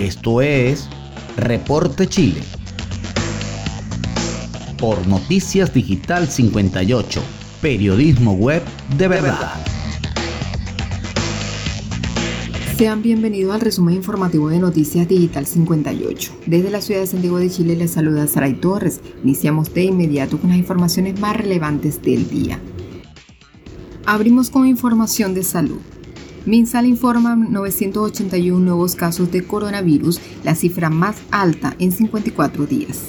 Esto es Reporte Chile. Por Noticias Digital 58, periodismo web de verdad. Sean bienvenidos al resumen informativo de Noticias Digital 58. Desde la ciudad de Santiago de Chile les saluda Saray Torres. Iniciamos de inmediato con las informaciones más relevantes del día. Abrimos con información de salud. Minsal informa 981 nuevos casos de coronavirus, la cifra más alta en 54 días.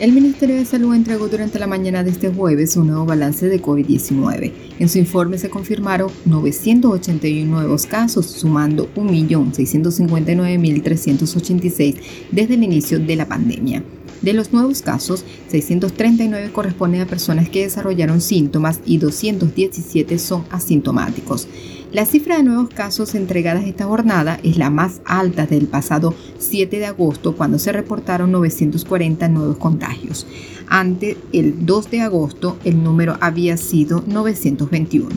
El Ministerio de Salud entregó durante la mañana de este jueves un nuevo balance de COVID-19. En su informe se confirmaron 981 nuevos casos, sumando 1.659.386 desde el inicio de la pandemia. De los nuevos casos, 639 corresponden a personas que desarrollaron síntomas y 217 son asintomáticos. La cifra de nuevos casos entregadas esta jornada es la más alta del pasado 7 de agosto, cuando se reportaron 940 nuevos contagios. Ante el 2 de agosto, el número había sido 921.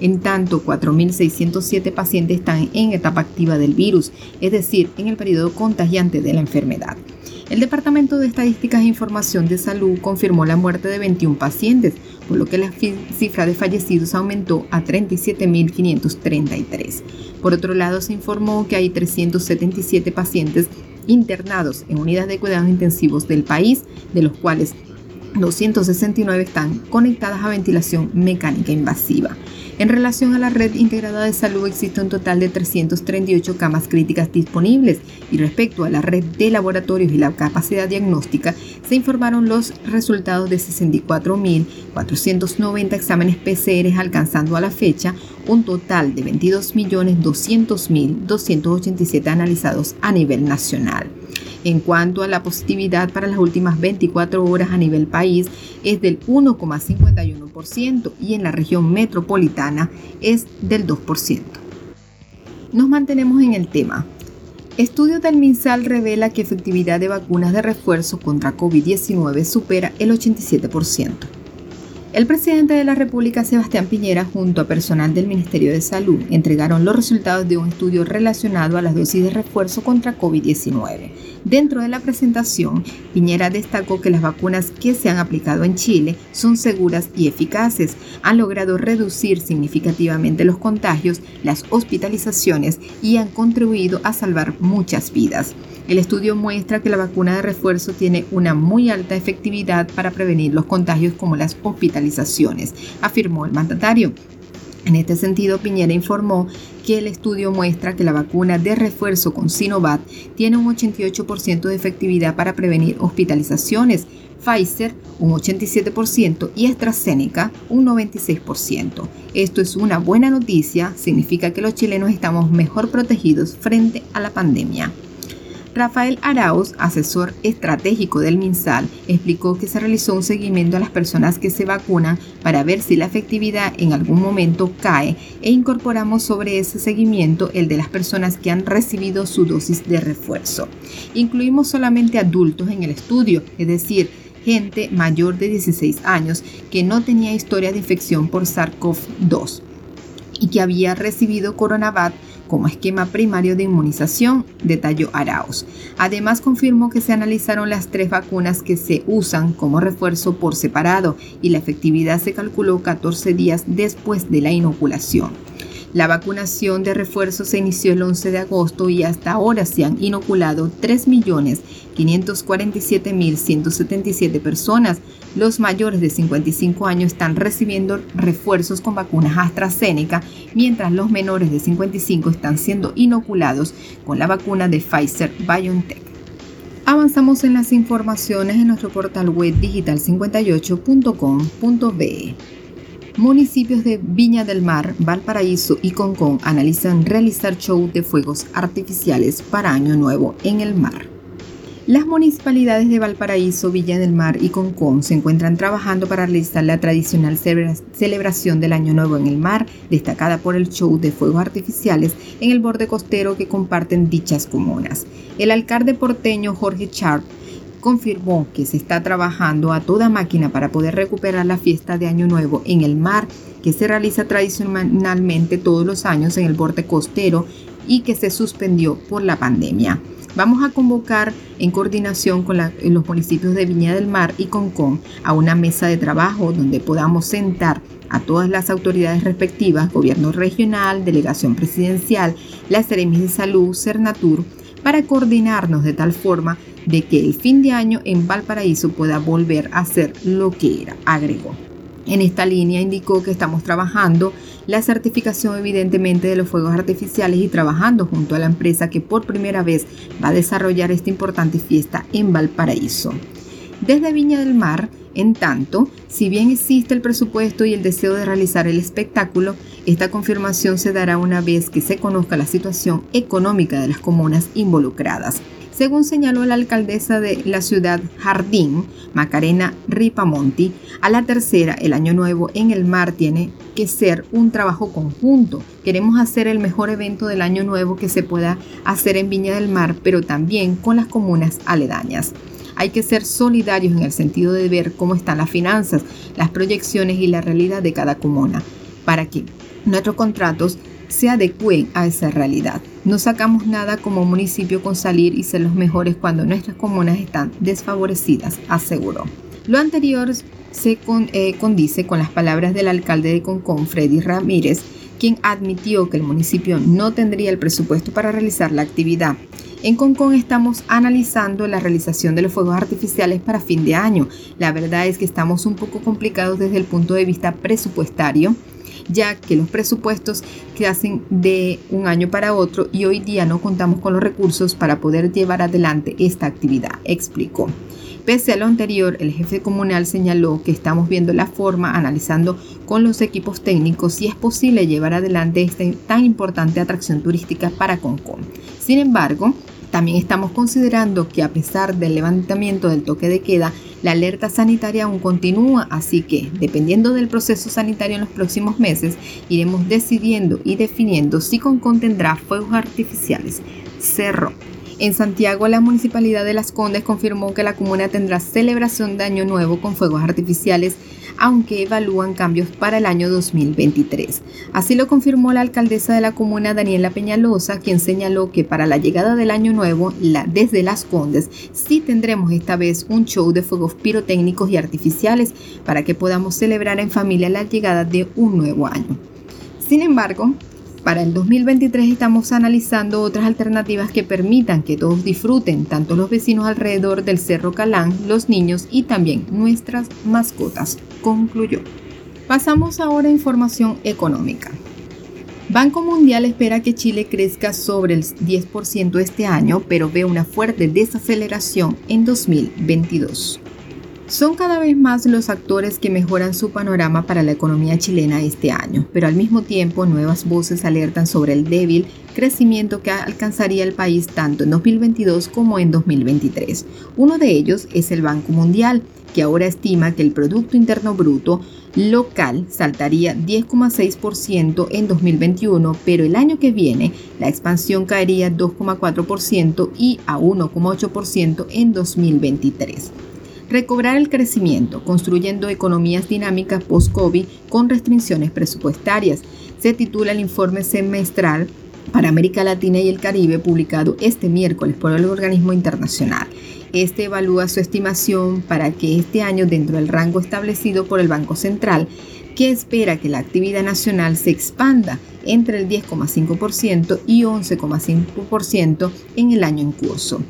En tanto, 4.607 pacientes están en etapa activa del virus, es decir, en el periodo contagiante de la enfermedad. El Departamento de Estadísticas e Información de Salud confirmó la muerte de 21 pacientes, por lo que la cifra de fallecidos aumentó a 37.533. Por otro lado, se informó que hay 377 pacientes internados en unidades de cuidados intensivos del país, de los cuales 269 están conectadas a ventilación mecánica invasiva. En relación a la red integrada de salud existe un total de 338 camas críticas disponibles y respecto a la red de laboratorios y la capacidad diagnóstica se informaron los resultados de 64.490 exámenes PCR alcanzando a la fecha un total de 22.200.287 analizados a nivel nacional. En cuanto a la positividad para las últimas 24 horas a nivel país es del 1,51% y en la región metropolitana es del 2%. Nos mantenemos en el tema. Estudio del MinSal revela que efectividad de vacunas de refuerzo contra COVID-19 supera el 87%. El presidente de la República, Sebastián Piñera, junto a personal del Ministerio de Salud, entregaron los resultados de un estudio relacionado a las dosis de refuerzo contra COVID-19. Dentro de la presentación, Piñera destacó que las vacunas que se han aplicado en Chile son seguras y eficaces, han logrado reducir significativamente los contagios, las hospitalizaciones y han contribuido a salvar muchas vidas. El estudio muestra que la vacuna de refuerzo tiene una muy alta efectividad para prevenir los contagios como las hospitalizaciones, afirmó el mandatario. En este sentido, Piñera informó que el estudio muestra que la vacuna de refuerzo con Sinovac tiene un 88% de efectividad para prevenir hospitalizaciones, Pfizer un 87% y AstraZeneca un 96%. Esto es una buena noticia, significa que los chilenos estamos mejor protegidos frente a la pandemia. Rafael Arauz, asesor estratégico del MinSal, explicó que se realizó un seguimiento a las personas que se vacunan para ver si la efectividad en algún momento cae e incorporamos sobre ese seguimiento el de las personas que han recibido su dosis de refuerzo. Incluimos solamente adultos en el estudio, es decir, gente mayor de 16 años que no tenía historia de infección por SARS-CoV-2 y que había recibido Coronavac como esquema primario de inmunización, detalló Arauz. Además, confirmó que se analizaron las tres vacunas que se usan como refuerzo por separado y la efectividad se calculó 14 días después de la inoculación. La vacunación de refuerzo se inició el 11 de agosto y hasta ahora se han inoculado 3.547.177 personas. Los mayores de 55 años están recibiendo refuerzos con vacunas AstraZeneca, mientras los menores de 55 están siendo inoculados con la vacuna de Pfizer BioNTech. Avanzamos en las informaciones en nuestro portal web digital58.com.be. Municipios de Viña del Mar, Valparaíso y Concón analizan realizar show de fuegos artificiales para Año Nuevo en el mar. Las municipalidades de Valparaíso, Villa del Mar y Concón se encuentran trabajando para realizar la tradicional celebración del Año Nuevo en el mar, destacada por el show de fuegos artificiales en el borde costero que comparten dichas comunas. El alcalde porteño Jorge Sharp confirmó que se está trabajando a toda máquina para poder recuperar la fiesta de Año Nuevo en el mar, que se realiza tradicionalmente todos los años en el borde costero y que se suspendió por la pandemia. Vamos a convocar en coordinación con los municipios de Viña del Mar y Concón a una mesa de trabajo donde podamos sentar a todas las autoridades respectivas, gobierno regional, delegación presidencial, la Seremis de Salud, Cernatur, para coordinarnos de tal forma de que el fin de año en Valparaíso pueda volver a ser lo que era, agregó. En esta línea indicó que estamos trabajando la certificación evidentemente de los fuegos artificiales y trabajando junto a la empresa que por primera vez va a desarrollar esta importante fiesta en Valparaíso. Desde Viña del Mar, en tanto, si bien existe el presupuesto y el deseo de realizar el espectáculo, esta confirmación se dará una vez que se conozca la situación económica de las comunas involucradas según señaló la alcaldesa de la ciudad Jardín, Macarena Ripamonti, a la tercera, el año nuevo en el mar tiene que ser un trabajo conjunto. Queremos hacer el mejor evento del año nuevo que se pueda hacer en Viña del Mar, pero también con las comunas aledañas. Hay que ser solidarios en el sentido de ver cómo están las finanzas, las proyecciones y la realidad de cada comuna, para que nuestros contratos se adecúen a esa realidad. No sacamos nada como municipio con salir y ser los mejores cuando nuestras comunas están desfavorecidas, aseguró. Lo anterior se eh, condice con las palabras del alcalde de Concón, Freddy Ramírez, quien admitió que el municipio no tendría el presupuesto para realizar la actividad. En Concón estamos analizando la realización de los fuegos artificiales para fin de año. La verdad es que estamos un poco complicados desde el punto de vista presupuestario ya que los presupuestos se hacen de un año para otro y hoy día no contamos con los recursos para poder llevar adelante esta actividad, explicó. Pese a lo anterior, el jefe comunal señaló que estamos viendo la forma, analizando con los equipos técnicos si es posible llevar adelante esta tan importante atracción turística para Concón. Sin embargo, también estamos considerando que a pesar del levantamiento del toque de queda, la alerta sanitaria aún continúa, así que, dependiendo del proceso sanitario en los próximos meses, iremos decidiendo y definiendo si Concon tendrá fuegos artificiales. Cerro. En Santiago, la Municipalidad de Las Condes confirmó que la comuna tendrá celebración de Año Nuevo con fuegos artificiales, aunque evalúan cambios para el año 2023. Así lo confirmó la alcaldesa de la comuna, Daniela Peñalosa, quien señaló que para la llegada del Año Nuevo, desde Las Condes, sí tendremos esta vez un show de fuegos pirotécnicos y artificiales para que podamos celebrar en familia la llegada de un nuevo año. Sin embargo, para el 2023 estamos analizando otras alternativas que permitan que todos disfruten, tanto los vecinos alrededor del Cerro Calán, los niños y también nuestras mascotas, concluyó. Pasamos ahora a información económica. Banco Mundial espera que Chile crezca sobre el 10% este año, pero ve una fuerte desaceleración en 2022. Son cada vez más los actores que mejoran su panorama para la economía chilena este año, pero al mismo tiempo nuevas voces alertan sobre el débil crecimiento que alcanzaría el país tanto en 2022 como en 2023. Uno de ellos es el Banco Mundial, que ahora estima que el Producto Interno Bruto local saltaría 10,6% en 2021, pero el año que viene la expansión caería 2,4% y a 1,8% en 2023 recobrar el crecimiento, construyendo economías dinámicas post-COVID con restricciones presupuestarias. Se titula el informe semestral para América Latina y el Caribe publicado este miércoles por el organismo internacional. Este evalúa su estimación para que este año, dentro del rango establecido por el Banco Central, que espera que la actividad nacional se expanda entre el 10,5% y 11,5% en el año en curso.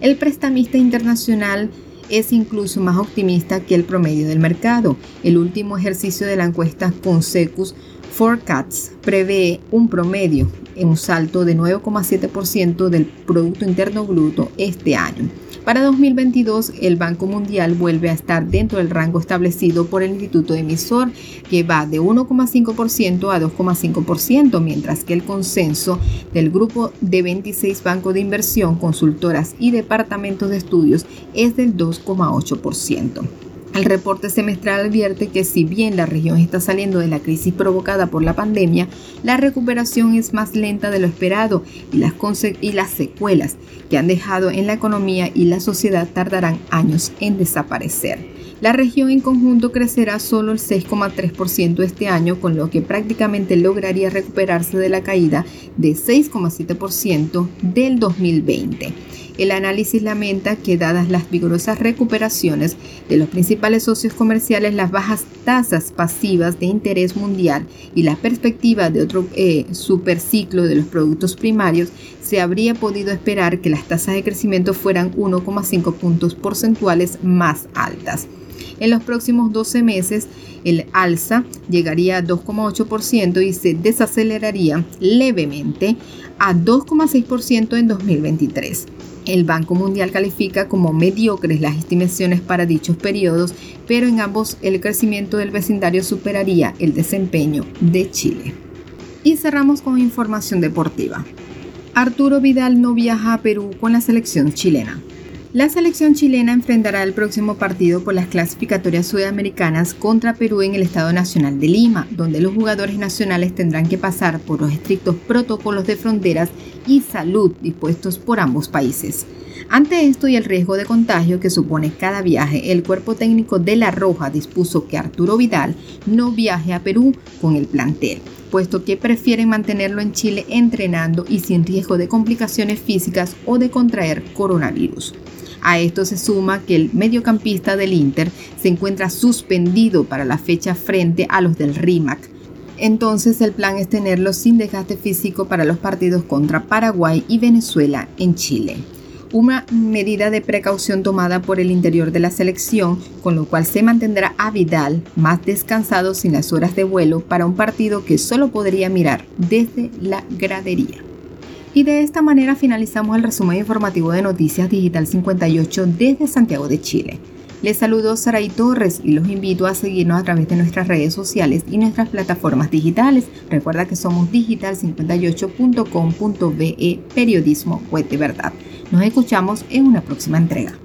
El prestamista internacional es incluso más optimista que el promedio del mercado. El último ejercicio de la encuesta Consecus Forecasts prevé un promedio en un salto de 9,7% del Producto Interno Bruto este año. Para 2022, el Banco Mundial vuelve a estar dentro del rango establecido por el Instituto Emisor, que va de 1,5% a 2,5%, mientras que el consenso del grupo de 26 bancos de inversión, consultoras y departamentos de estudios es del 2,8%. El reporte semestral advierte que si bien la región está saliendo de la crisis provocada por la pandemia, la recuperación es más lenta de lo esperado y las, secuelas que han dejado en la economía y la sociedad tardarán años en desaparecer. La región en conjunto crecerá solo el 6,3% este año, con lo que prácticamente lograría recuperarse de la caída de 6,7% del 2020. El análisis lamenta que dadas las vigorosas recuperaciones de los principales socios comerciales, las bajas tasas pasivas de interés mundial y la perspectiva de otro eh, superciclo de los productos primarios, se habría podido esperar que las tasas de crecimiento fueran 1,5 puntos porcentuales más altas. En los próximos 12 meses, el alza llegaría a 2,8% y se desaceleraría levemente a 2,6% en 2023. El Banco Mundial califica como mediocres las estimaciones para dichos periodos, pero en ambos el crecimiento del vecindario superaría el desempeño de Chile. Y cerramos con información deportiva. Arturo Vidal no viaja a Perú con la selección chilena. La selección chilena enfrentará el próximo partido por las clasificatorias sudamericanas contra Perú en el Estado Nacional de Lima, donde los jugadores nacionales tendrán que pasar por los estrictos protocolos de fronteras y salud dispuestos por ambos países. Ante esto y el riesgo de contagio que supone cada viaje, el cuerpo técnico de La Roja dispuso que Arturo Vidal no viaje a Perú con el plantel, puesto que prefieren mantenerlo en Chile entrenando y sin riesgo de complicaciones físicas o de contraer coronavirus. A esto se suma que el mediocampista del Inter se encuentra suspendido para la fecha frente a los del RIMAC. Entonces el plan es tenerlo sin desgaste físico para los partidos contra Paraguay y Venezuela en Chile. Una medida de precaución tomada por el interior de la selección, con lo cual se mantendrá a Vidal más descansado sin las horas de vuelo para un partido que solo podría mirar desde la gradería. Y de esta manera finalizamos el resumen informativo de Noticias Digital 58 desde Santiago de Chile. Les saludo Saray Torres y los invito a seguirnos a través de nuestras redes sociales y nuestras plataformas digitales. Recuerda que somos digital58.com.be Periodismo Web de Verdad. Nos escuchamos en una próxima entrega.